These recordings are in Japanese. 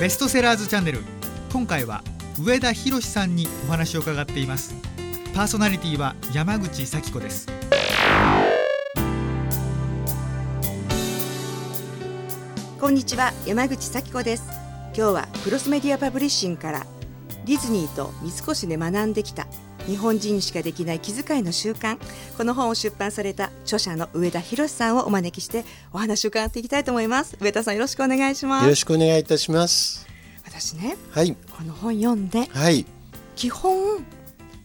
ベストセラーズチャンネル。今回は上田博さんにお話を伺っています。パーソナリティは山口咲子です。こんにちは山口咲子です。今日はクロスメディアパブリッシングからディズニーと三越で学んできた日本人しかできない気遣いの習慣。この本を出版された著者の上田博さんをお招きしてお話を伺っていきたいと思います。上田さんよろしくお願いします。よろしくお願いいたします。私ねはい。この本読んではい。基本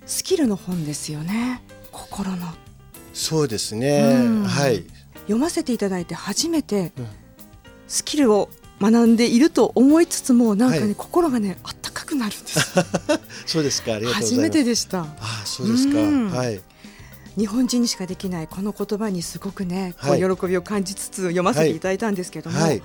スキルの本ですよね。心の。そうですね。うん。はい。読ませていただいて初めてうん。スキルを学んでいると思いつつもなんかね、はい。心がねあくなるんです。そうですか。初めてでした。ああそうですか。うん。はい。日本人にしかできないこの言葉にすごくね、こうはい喜びを感じつつ読ませていただいたんですけども、はい。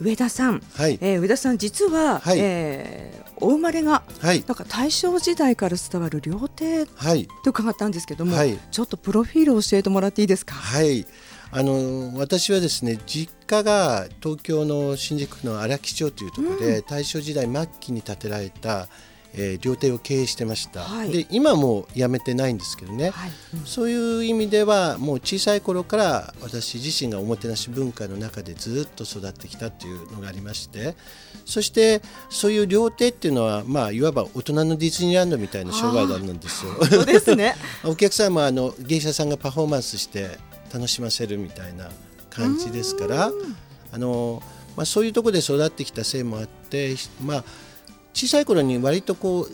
上田さん、はい。えー上田さん実は、はい。えーお生まれがはい。なんか大正時代から伝わる料亭はい。と伺ったんですけども、はい。ちょっとプロフィールを教えてもらっていいですか？はいあの私はですね実家が東京の新宿区の荒木町というところで、大正時代末期に建てられた、えー料亭を経営してました、はい。で今もう辞めてないんですけどね、はい、うん。そういう意味ではもう小さい頃から私自身がおもてなし文化の中でずっと育ってきたっていうのがありましてそしてそういう料亭っていうのはまあいわば大人のディズニーランドみたいな商売なんですよ。そうですね。お客さんもあの芸者さんがパフォーマンスして楽しませるみたいな感じですからあの、まあ、そういうところで育ってきたせいもあって、まあ、小さい頃に割とこう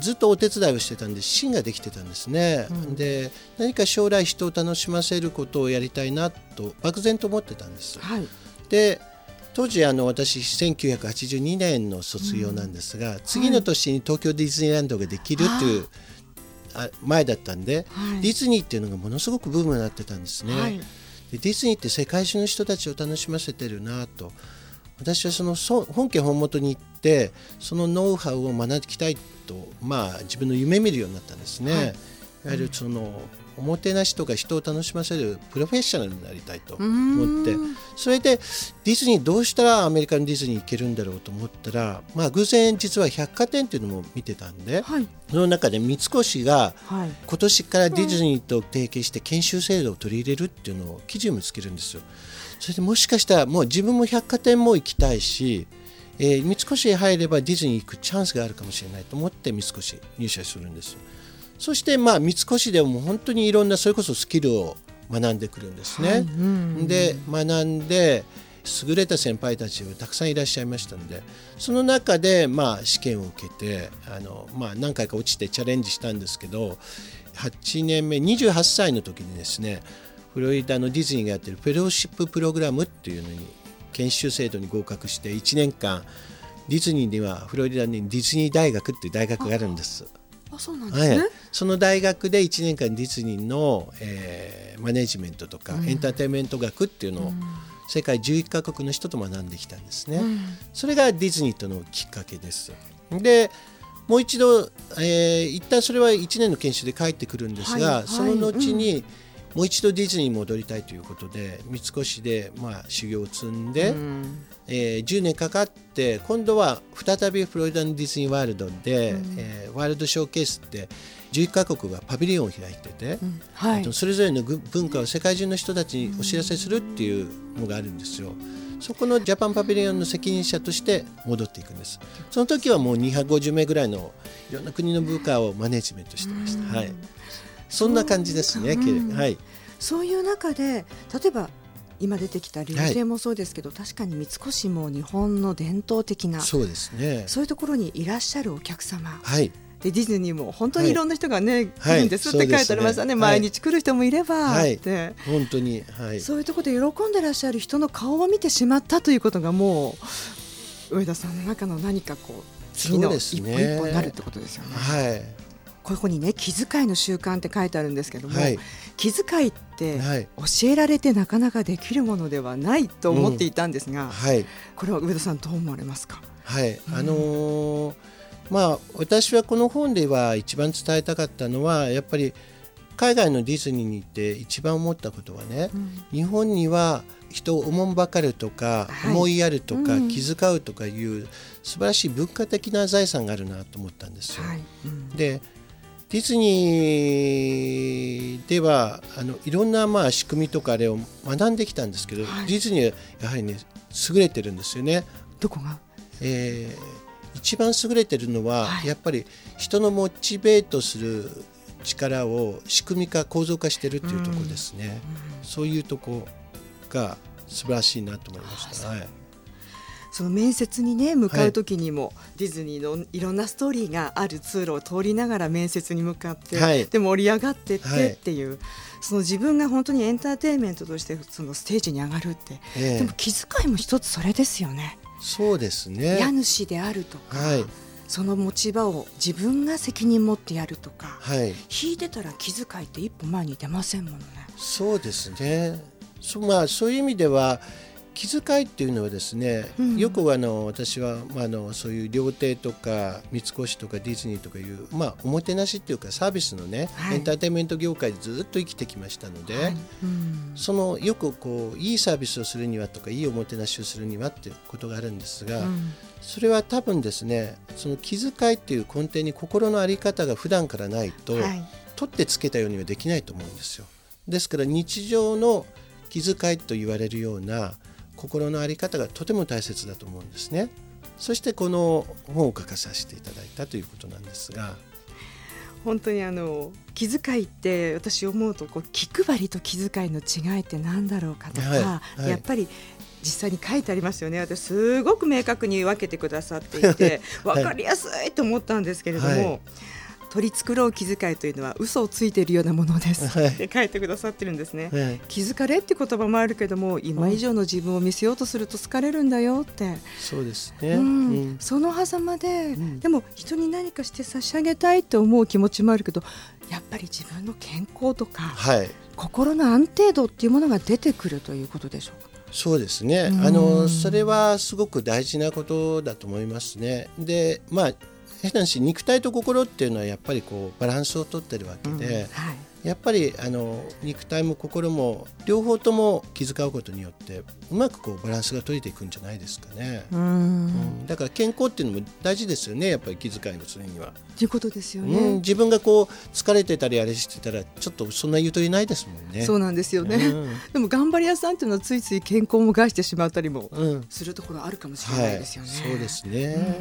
ずっとお手伝いをしてたんで芯ができてたんですね、うん。で何か将来人を楽しませることをやりたいなと漠然と思ってたんです。はい。で当時あの私1982年の卒業なんですが、次の年に東京ディズニーランドができるっていう、あ前だったんで、はいディズニーっていうのがものすごくブームになってたんですね。はい。でディズニーって世界中の人たちを楽しませてるなと私はそのそ本家本元に行ってそのノウハウを学んでいきたいと、まあ、自分の夢見るようになったんですね。はいいわゆるそのおもてなしとか人を楽しませるプロフェッショナルになりたいと思ってうんそれでディズニーどうしたらアメリカのディズニー行けるんだろうと思ったら、まあ、偶然実は百貨店っていうのも見てたんではい。その中で三越がはい。今年からディズニーと提携して研修制度を取り入れるっていうのを記事を見つけるんですよ。それでもしかしたらもう自分も百貨店も行きたいし、えー三越へ入ればディズニー行くチャンスがあるかもしれないと思って三越入社するんです。そしてまあ三越でも本当にいろんなそれこそスキルを学んでくるんですね。はいうんで学んで優れた先輩たちがたくさんいらっしゃいましたのでその中でまあ試験を受けてあの、まあ、何回か落ちてチャレンジしたんですけど8年目28歳の時にですねフロリダのディズニーがやってるフェローシッププログラムっていうのに研修制度に合格して1年間ディズニーにはフロリダにディズニー大学っていう大学があるんです。あ、そうなんですはい。ね。、その大学で1年間ディズニーの、えーマネジメントとか、エンターテインメント学っていうのを世界11カ国の人と学んできたんですね、うん。それがディズニーとのきっかけです。でもう一度、えー一旦それは1年の研修で帰ってくるんですが、はい。はい。その後に、もう一度ディズニーに戻りたいということで三越で、まあ、修行を積んで、うんえー10年かかって今度は再びフロリダのディズニーワールドで、えーワールドショーケースって11カ国がパビリオンを開いてて、うんはいえっと。それぞれのぐ文化を世界中の人たちにお知らせするっていうのがあるんですよ。そこのジャパンパビリオンの責任者として戻っていくんです。その時はもう250名ぐらいのいろんな国の部下をマネジメントしてました。はい。そんな感じですね。うんはい。そういう中で例えば今出てきた料亭もそうですけど、確かに三越も日本の伝統的なそうですね。そういうところにいらっしゃるお客様はい。でディズニーも本当にいろんな人がね、はい来るんですって書いてありましたね、はい毎日来る人もいれば、はいって本当にはい。そういうところで喜んでらっしゃる人の顔を見てしまったということがもう上田さんの中の何かこう次の一歩ね一歩になるってことですよね。はい。ここにね気遣いの習慣って書いてあるんですけども、はい。気遣いってはい。教えられてなかなかできるものではないと思っていたんですが、はい。これは上田さんどう思われますか？はい、あのーまあ私はこの本では一番伝えたかったのはやっぱり海外のディズニーに行って一番思ったことはね、うん、日本には人をおもんばかるとか、はい、思いやるとか、うん、気遣うとかいう素晴らしい文化的な財産があるなと思ったんですよ。はいうん、でディズニーではあのいろんなまあ仕組みとかあれを学んできたんですけど、はい、ディズニーはやはりね優れてるんですよね。どこが、えー、一番優れてるのは、はい、やっぱり人のモチベートする力を仕組み化構造化してるっていうところですね、うん、そういうとこが素晴らしいなと思いました。はいその面接にね向かう時にも、はい、ディズニーのいろんなストーリーがある通路を通りながら面接に向かって、はい、で盛り上がってってってい。う、はい、その自分が本当にエンターテインメントとしてそのステージに上がるって、えー、でも気遣いも一つそれですよね。そうですね。家主であるとか、はい、その持ち場を自分が責任持ってやるとか、はい、引いてたら気遣いって一歩前に出ませんものね。そうですね。そ,、まあ、そういう意味では気遣いっていうのはですね、うん、よくあの私は、まあ、あのそういう料亭とか三越とかディズニーとかいう、まあ、おもてなしっていうかサービスのね、はい、エンターテインメント業界でずっと生きてきましたので、はい。うん、そのよくこういいサービスをするにはとかいいおもてなしをするにはっていうことがあるんですが、うん、それは多分ですねその気遣いっていう根底に心の在り方が普段からないと、はい、取ってつけたようにはできないと思うんですよ。ですから日常の気遣いと言われるような心の在り方がとても大切だと思うんですね。そしてこの本を書かさせていただいたということなんですが。本当にあの気遣いって私思うとこう気配りと気遣いの違いって何だろうかとか、はいはい、やっぱり実際に書いてありますよね私すごく明確に分けてくださっていて 分かりやすいと思ったんですけれども、はい、取り繕う気遣いというのは嘘をついているようなものです、はい、って書いてくださってるんですね、はい、気づかれって言葉もあるけども今以上の自分を見せようとすると疲れるんだよって。そうですね、うん、その狭間で、うん、でも人に何かして差し上げたいと思う気持ちもあるけどやっぱり自分の健康とか、はい、心の安定度っていうものが出てくるということでしょうか？そうですね、あのそれはすごく大事なことだと思いますね。でまあ変な話肉体と心っていうのはやっぱりこうバランスをとってるわけで、うんはい、やっぱりあの肉体も心も両方とも気遣うことによってうまくこうバランスが取れていくんじゃないですかね。うん、だから健康っていうのも大事ですよねやっぱり気遣いのするには。ということですよね、うん、自分がこう疲れてたりあれしてたらちょっとそんなゆとりないですもんね。そうなんですよね、うん、でも頑張り屋さんっていうのはついつい健康も害してしまったりもするところあるかもしれないですよね。はい、そうですね、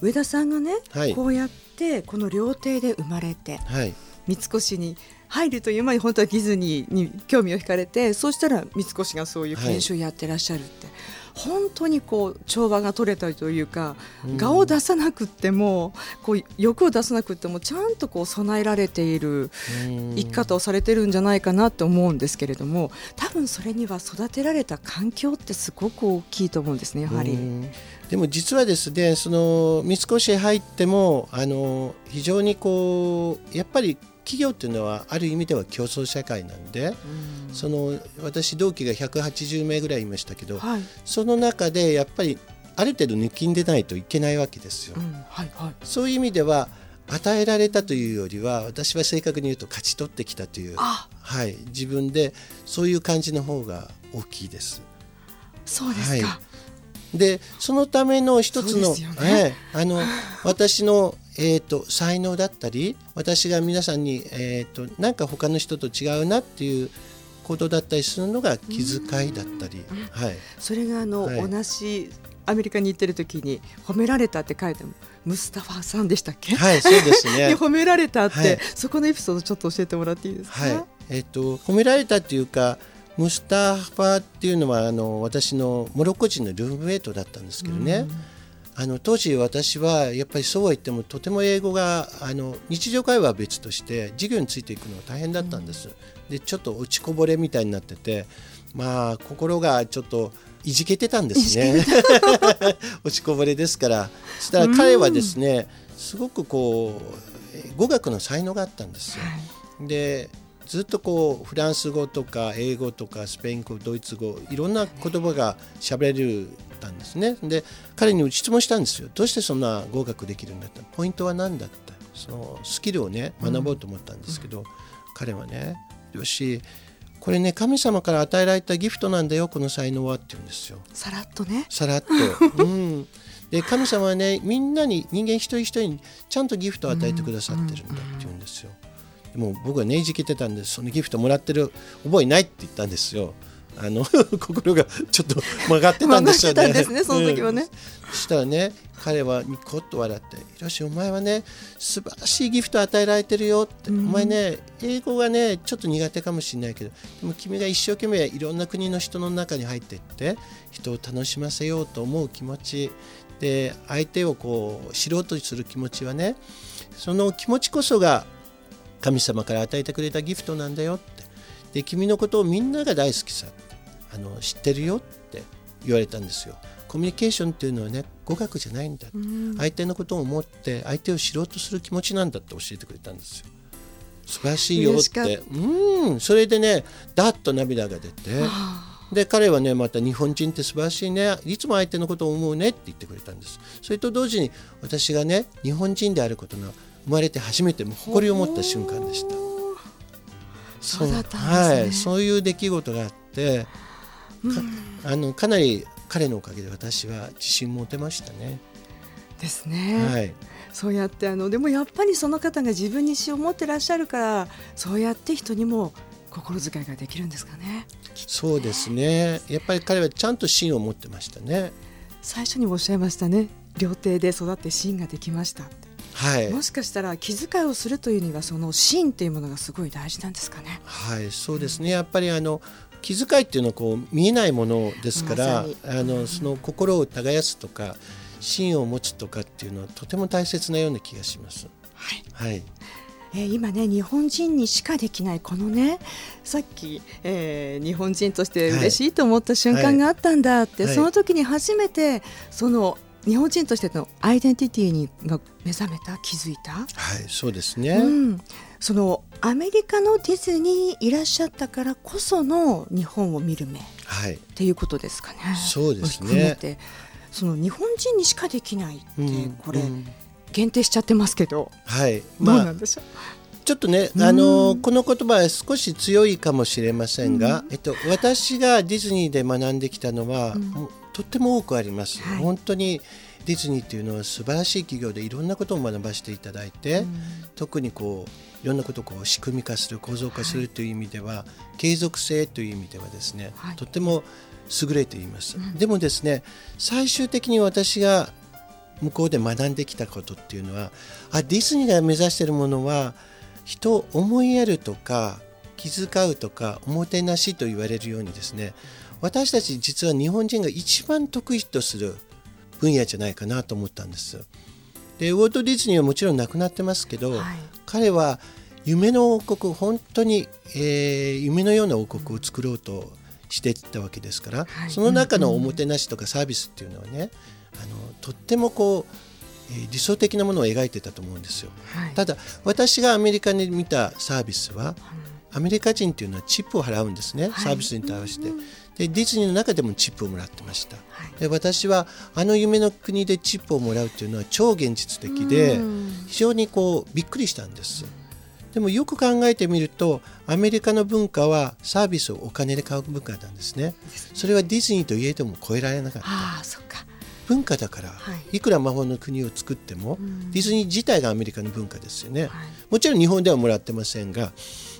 上田さんがね、はい、こうやってこの料亭で生まれて、はい、三越に入るという前に本当はディズニーに興味を惹かれてそうしたら三越がそういう研修をやってらっしゃるって、はい、本当にこう調和が取れたというか、うん、顔を出さなくてもこう欲を出さなくてもちゃんとこう備えられている生き方をされてるんじゃないかなと思うんですけれども多分それには育てられた環境ってすごく大きいと思うんですねやはり。でも実はですねその三越へ入ってもあの非常にこうやっぱり企業っていうのはある意味では競争社会なんで、うん、その私同期が180名ぐらいいましたけど、はい、その中でやっぱりある程度抜きんでないといけないわけですよ。うん。はいはい、そういう意味では与えられたというよりは私は正確に言うと勝ち取ってきたという、はい、自分でそういう感じの方が大きいです。そうですか、はい。でそのための一つの、ね、えー、あの 私の、えーと、才能だったり私が皆さんに、えーと、なんか他の人と違うなっていうことだったりするのが気遣いだったり、はい、それがあの、はい、同じアメリカに行ってる時に褒められたって書いてムスタファさんでしたっけ？はいそうですね。褒められたって、はい、そこのエピソードちょっと教えてもらっていいですか、はい。えーと褒められたっていうかムスタファっていうのはあの私のモロッコ人のルームメイトだったんですけどね、あの当時私はやっぱりそうは言ってもとても英語があの日常会話は別として授業についていくのが大変だったんです。でちょっと落ちこぼれみたいになっててまあ心がちょっといじけてたんですね。落ちこぼれですから。そしたら彼はですねすごくこう語学の才能があったんですよ。でずっとこうフランス語とか英語とかスペイン語ドイツ語いろんな言葉が喋れるたんですね。で彼に質問したんですよ。どうしてそんな合格できるんだった？ポイントは何だった？そのスキルをね学ぼうと思ったんですけど、彼はねよしこれね神様から与えられたギフトなんだよこの才能はって言うんですよ。さらっとね。さらっと、うん、で神様はねみんなに人間一人一人にちゃんとギフトを与えてくださってるんだって言うんですよ。でも僕はねじけてたんですそのギフトもらってる覚えないって言ったんですよ。あの 心がちょっと曲がってたんですよね。ですねその時はね。うん。そしたらね彼はニコッと笑って「ひろしお前はね素晴らしいギフトを与えられてるよ」って、うん。お前ね英語がねちょっと苦手かもしれないけどでも君が一生懸命いろんな国の人の中に入っていって人を楽しませようと思う気持ち。で相手をこう知ろうとする気持ちはねその気持ちこそが神様から与えてくれたギフトなんだよって。で君のことをみんなが大好きさあの知ってるよって言われたんですよ。コミュニケーションっていうのはね語学じゃないんだ、うん。相手のことを思って相手を知ろうとする気持ちなんだって教えてくれたんですよ。素晴らしいよって。うん。それでねダッと涙が出てで彼はねまた日本人って素晴らしいね。いつも相手のことを思うねって言ってくれたんです。それと同時に私がね日本人であることの生まれて初めて誇りを持った瞬間でした。そうね。はい、そういう出来事があって、かあのかなり彼のおかげで私は自信持てましたね。ですね、はい、そうやってあのでもやっぱりその方が自分に死を持ってらっしゃるからそうやって人にも心遣いができるんですかね。そうですね。やっぱり彼はちゃんと芯を持ってましたね。最初にもおっしゃいましたね。料亭で育って芯ができました。ってはい、もしかしたら気遣いをするというにはその芯っていうものがすごい大事なんですかね。はい、そうですね。やっぱりあの気遣いっていうのはこう見えないものですから、まあのその心を耕すとか芯を持つとかっていうのはとても大切なような気がします。はい。はい、えー今ね日本人にしかできないこのねさっき、えー日本人として嬉しいと思った瞬間があったんだって、はい。その時に初めてその日本人としてのアイデンティティにが目覚めた気づいた、はい、そうですね。うん、そのアメリカのディズニーにいらっしゃったからこその日本を見る目。っはい、ていうことですかね。そうですね。含めて。その日本人にしかできないって、うん。これ、うん。限定しちゃってますけど、はい、まあ。ちょっとね、うん。あのこの言葉は少し強いかもしれませんが、えっと、私がディズニーで学んできたのは、とっても多くあります、はい。本当にディズニーっていうのは素晴らしい企業でいろんなことを学ばせていただいて、うん。特にこういろんなことをこう仕組み化する構造化するという意味では、継続性という意味ではですね、はい。とても優れています、うん。でもですね最終的に私が向こうで学んできたことっていうのはあディズニーが目指しているものは人を思いやるとか気遣うとかおもてなしと言われるようにですね私たち実は日本人が一番得意とする分野じゃないかなと思ったんです。でウォルト・ディズニーはもちろん亡くなってますけど、はい彼は夢の王国本当に、えー夢のような王国を作ろうとしていったわけですから、はいその中のおもてなしとかサービスっていうのはね、あのとってもこう、えー理想的なものを描いてたと思うんですよ。はいただ私がアメリカで見たサービスはアメリカ人っていうのはチップを払うんですね、はいサービスに対して。でディズニーの中でもチップをもらってました。はいで私はあの夢の国でチップをもらうっていうのは超現実的でうん非常にこうびっくりしたんです。でもよく考えてみるとアメリカの文化はサービスをお金で買う文化なんですね。それはディズニーといえども超えられなかった。ああそっか文化だから、はいい、くら魔法の国を作っても、んディズニー自体がアメリカの文化ですよね。はいもちろん日本ではもらってませんが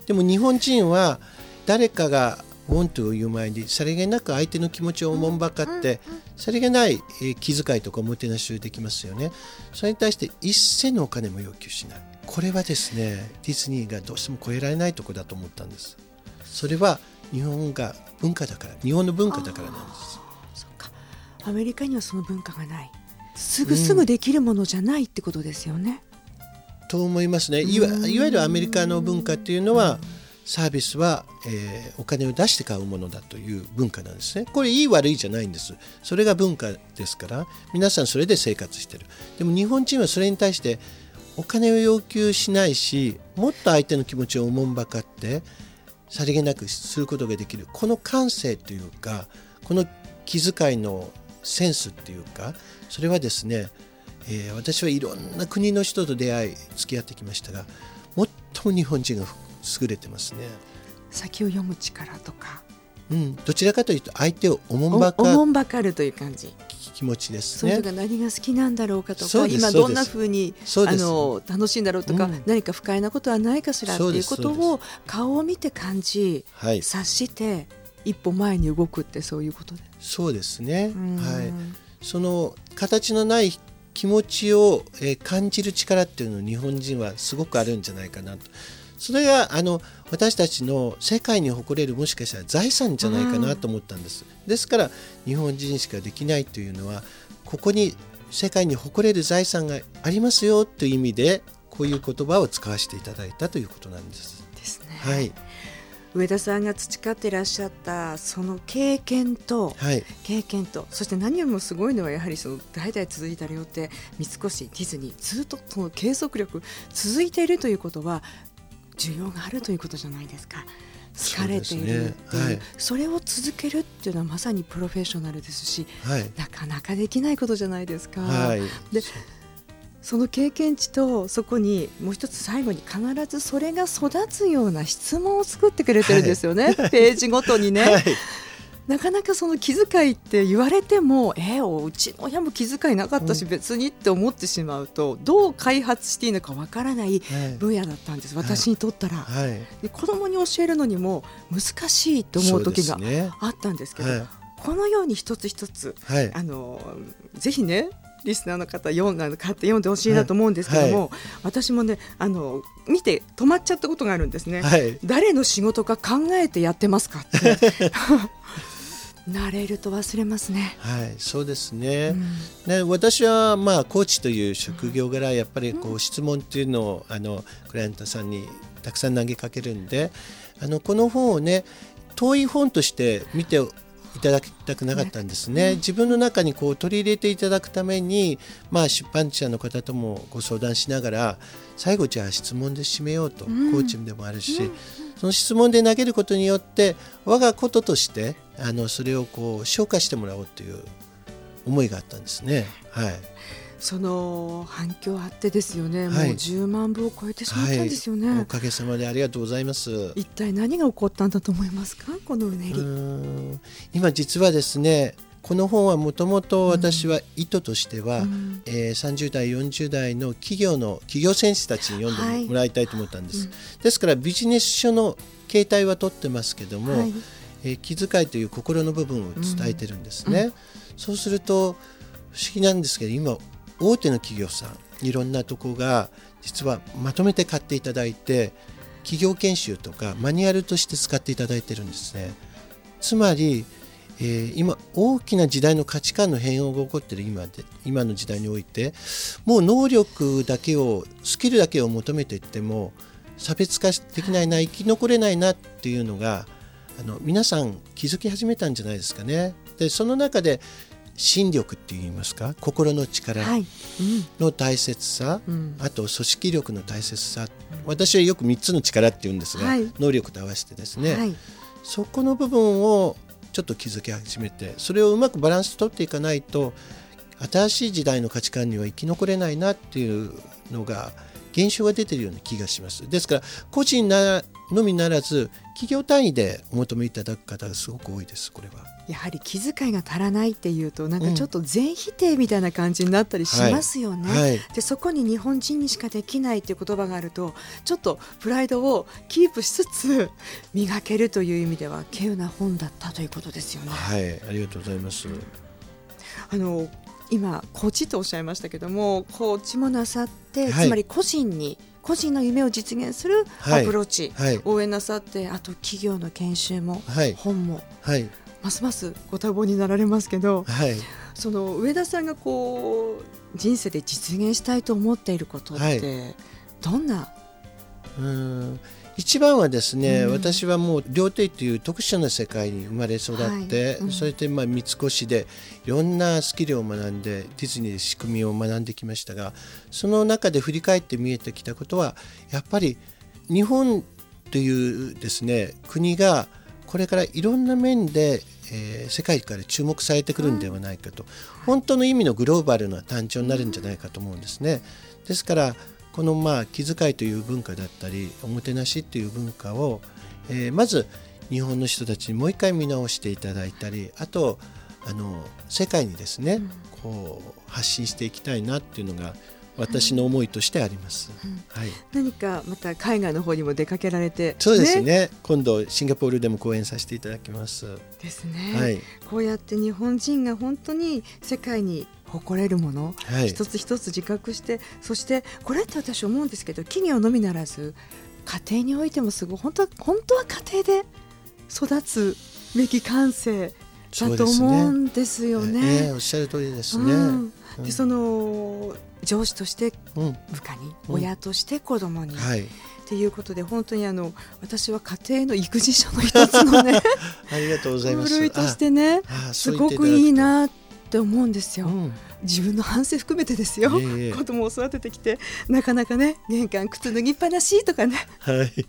でも日本人は誰かが「want to」を言う前にさりげなく相手の気持ちをおもんばかってさりげないえー気遣いとかおもてなしをできますよね。それに対して一銭のお金も要求しない。これはですねディズニーがどうしても超えられないところだと思ったんです。それは日本が文化だから日本の文化だからなんです。そっか。アメリカにはその文化がない。すぐすぐできるものじゃないってことですよね、と思いますね。いわいわゆるアメリカの文化っていうのはサービスは、えーお金を出して買うものだという文化なんですね。これいい悪いじゃないんです。それが文化ですから皆さんそれで生活してる。でも日本人はそれに対してお金を要求しないしもっと相手の気持ちをおもんばかってさりげなくすることができる。この感性というかこの気遣いのセンスっていうかそれはですね、えー私はいろんな国の人と出会い付き合ってきましたが最も日本人が優れてますね。先を読む力とか、うん、どちらかというと相手をおもんばかおもんばかるという感じ。気持ちですそのね。人が何が好きなんだろうかとか今どんなふうにあの楽しいんだろうとか、うん。何か不快なことはないかしらっていうことを顔を見て感じはい、察して一歩前に動くってそういうことで。そうですね。うん。はい、その形のない気持ちを、えー感じる力っていうのを日本人はすごくあるんじゃないかなと。それがあの私たちの世界に誇れるもしかしたら財産じゃないかなと思ったんです。ですから日本人しかできないというのはここに世界に誇れる財産がありますよという意味でこういう言葉を使わせていただいたということなんです。ですね、はい、上田さんが培ってらっしゃったその経験とはい、経験とそして何よりもすごいのはやはりその代々続いた領って三越ディズニーずっとその継続力続いているということは需要があるということじゃないですか。好かれているっていうそうですねはい。それを続けるっていうのはまさにプロフェッショナルですしはい、なかなかできないことじゃないですか。はい、でその経験値とそこにもう一つ最後に必ずそれが育つような質問を作ってくれてるんですよね、ページごとにね、はい、なかなかその気遣いって言われてもえー、おうちの親も気遣いなかったし、別にって思ってしまうとどう開発していいのかわからないはい。分野だったんです。私にとったら、はい、で子供に教えるのにも難しいと思う時があったんですけど、はい。このように一つ一つはい、あのぜひねリスナーの方読んだ買って読んでほしいなと思うんですけども、はい私もねあの見て止まっちゃったことがあるんですね。はい、誰の仕事か考えてやってますかって 慣れると忘れますね。はい、そうですね。うんね、私はまあコーチという職業柄やっぱりこう質問っていうのをあのクライアントさんにたくさん投げかけるんで、あのこの本をね遠い本として見ていただきたくなかったんですね。自分の中にこう取り入れていただくために、まあ出版社の方ともご相談しながら、最後じゃあ質問で締めようと、うんコーチでもあるし、その質問で投げることによって我がこととしてあのそれをこう消化してもらおうという思いがあったんですね。はい。その反響あってですよね、はい。もう10万部を超えてしまったんですよね、はい、おかげさまでありがとうございます。う一体何が起こったんだと思いますか？このうねり、今実はですねこの本はもともと私は意図としては、うん。えー30代40代の企業の企業選手たちに読んでもらいたいと思ったんです、ですからビジネス書の形態は取ってますけども、はい。えー気遣いという心の部分を伝えてるんですね、そうすると不思議なんですけど今大手の企業さんいろんなとこが実はまとめて買っていただいて企業研修とかマニュアルとして使っていただいてるんですねつまり、えー今大きな時代の価値観の変容が起こってる今で今の時代においてもう能力だけをスキルだけを求めていっても差別化できないな生き残れないなっていうのがあの皆さん気づき始めたんじゃないですかね。でその中で心力って言いますか？心の力の大切さ、うん。あと組織力の大切さ、私はよく3つの力って言うんですが、はい。能力と合わせてですね、はい。そこの部分をちょっと気づき始めてそれをうまくバランス取っていかないと新しい時代の価値観には生き残れないなっていうのが現象が出ているような気がしますですから個人なのみならず企業単位でお求めいただく方がすごく多いですこれは。やはり気遣いが足らないっていうとなんかちょっと全否定みたいな感じになったりしますよね。はいでそこに日本人にしかできないっていう言葉があるとちょっとプライドをキープしつつ磨けるという意味では稀有な本だったということですよね。はい、ありがとうございます。あの今コーチとおっしゃいましたけどもコーチもなさって、はい。つまり個人に個人の夢を実現するアはい。プローチ、はい、応援なさってあと企業の研修も、はい。本もはい、ますますご多忙になられますけどはい、その上田さんがこう人生で実現したいと思っていることって、はい。どんな？うーん一番はですね、うん。私はもう料亭という特殊な世界に生まれ育って、はい。うん。それでまあ三越でいろんなスキルを学んでディズニーで仕組みを学んできましたがその中で振り返って見えてきたことはやっぱり日本というですね国がこれからいろんな面で、えー世界から注目されてくるんではないかと、本当の意味のグローバルな誕生になるんじゃないかと思うんですね。ですからこのまあ気遣いという文化だったりおもてなしっていう文化を、えー、まず日本の人たちにもう一回見直していただいたりあとあの世界にですね、うん、こう発信していきたいなっていうのが私の思いとしてあります、うん、はい、何かまた海外の方にも出かけられてそうですね、ね、今度シンガポールでも講演させていただきます。ですね、はい、こうやって日本人が本当に世界に誇れるもの、はい、一つ一つ自覚してそしてこれって私思うんですけど企業のみならず家庭においてもすごい本当は本当は家庭で育つべき感性だと思うんですよね。ねえー、おっしゃる通りですね。うん、でその上司として部下に、うん、親として子供に、はい、っていうことで本当にあの私は家庭の育児書の一つのね ありがとうございます。類としてねすごくいいなって思うんですよ。うん。自分の反省含めてですよ、えー、子供を育ててきてなかなかね玄関靴脱ぎっぱなしとかね、はい、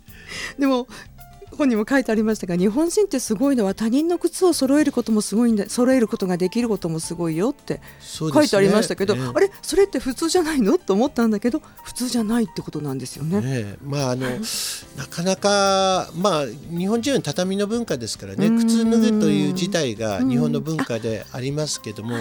でも本にも書いてありましたが日本人ってすごいのは他人の靴を揃えることもすごいんだ揃えることができることもすごいよって書いてありましたけど、ねえ。ー、あれそれって普通じゃないの？と思ったんだけど普通じゃないってことなんですよね。ねまああの なかなかまあ日本人は畳の文化ですからね。靴脱ぐという自体が日本の文化でありますけども、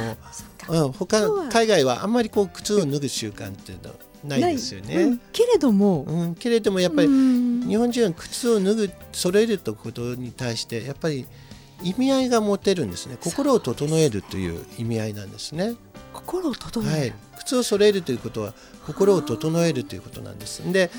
うん、他海外はあんまりこう靴を脱ぐ習慣っていうのはないですよね、うん、けれども、うん、けれどもやっぱり日本人は靴を脱ぐ揃えるということに対してやっぱり意味合いが持てるんですね。心を整えるという意味合いなんですね。心を整える、はい、靴を揃えるということは心を整えるということなんです。で、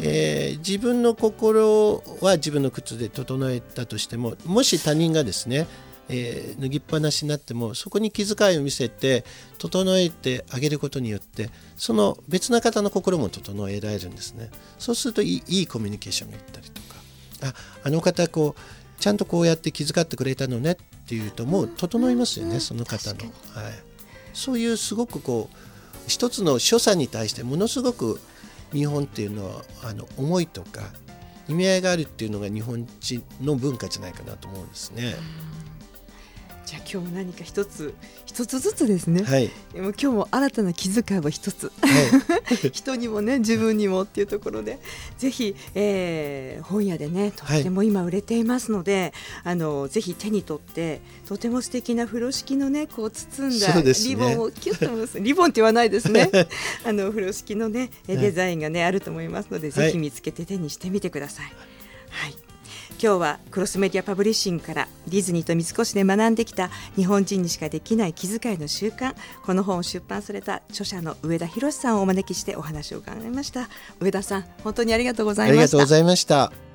えー、自分の心は自分の靴で整えたとしてももし他人がですねえー、脱ぎっぱなしになってもそこに気遣いを見せて整えてあげることによってその別な方の心も整えられるんですね。そうするといいいいコミュニケーションがいったりとかああの方こうちゃんとこうやって気遣ってくれたのねっていうともう整いますよね、うん、その方の、はい、そういうすごくこう一つの所作に対してものすごく日本っていうのはあの思いとか意味合いがあるっていうのが日本人の文化じゃないかなと思うんですね。うんじゃあ今日も何か一つ一つずつですね、はい、でも今日も新たな気遣いは一つ、はい、人にもね自分にもっていうところでぜひ、えー、本屋でねとっても今売れていますので、はい、あのぜひ手に取ってとても素敵な風呂敷のねこう包んだリボンをキュッと結 リボンって言わないですね。あの風呂敷のねデザインがねあると思いますので、ぜひ見つけて手にしてみてください。はい今日はクロスメディアパブリッシングからディズニーと三越で学んできた日本人にしかできない気遣いの習慣この本を出版された著者の上田博さんをお招きしてお話を伺いました。上田さん本当にありがとうございました。ありがとうございました。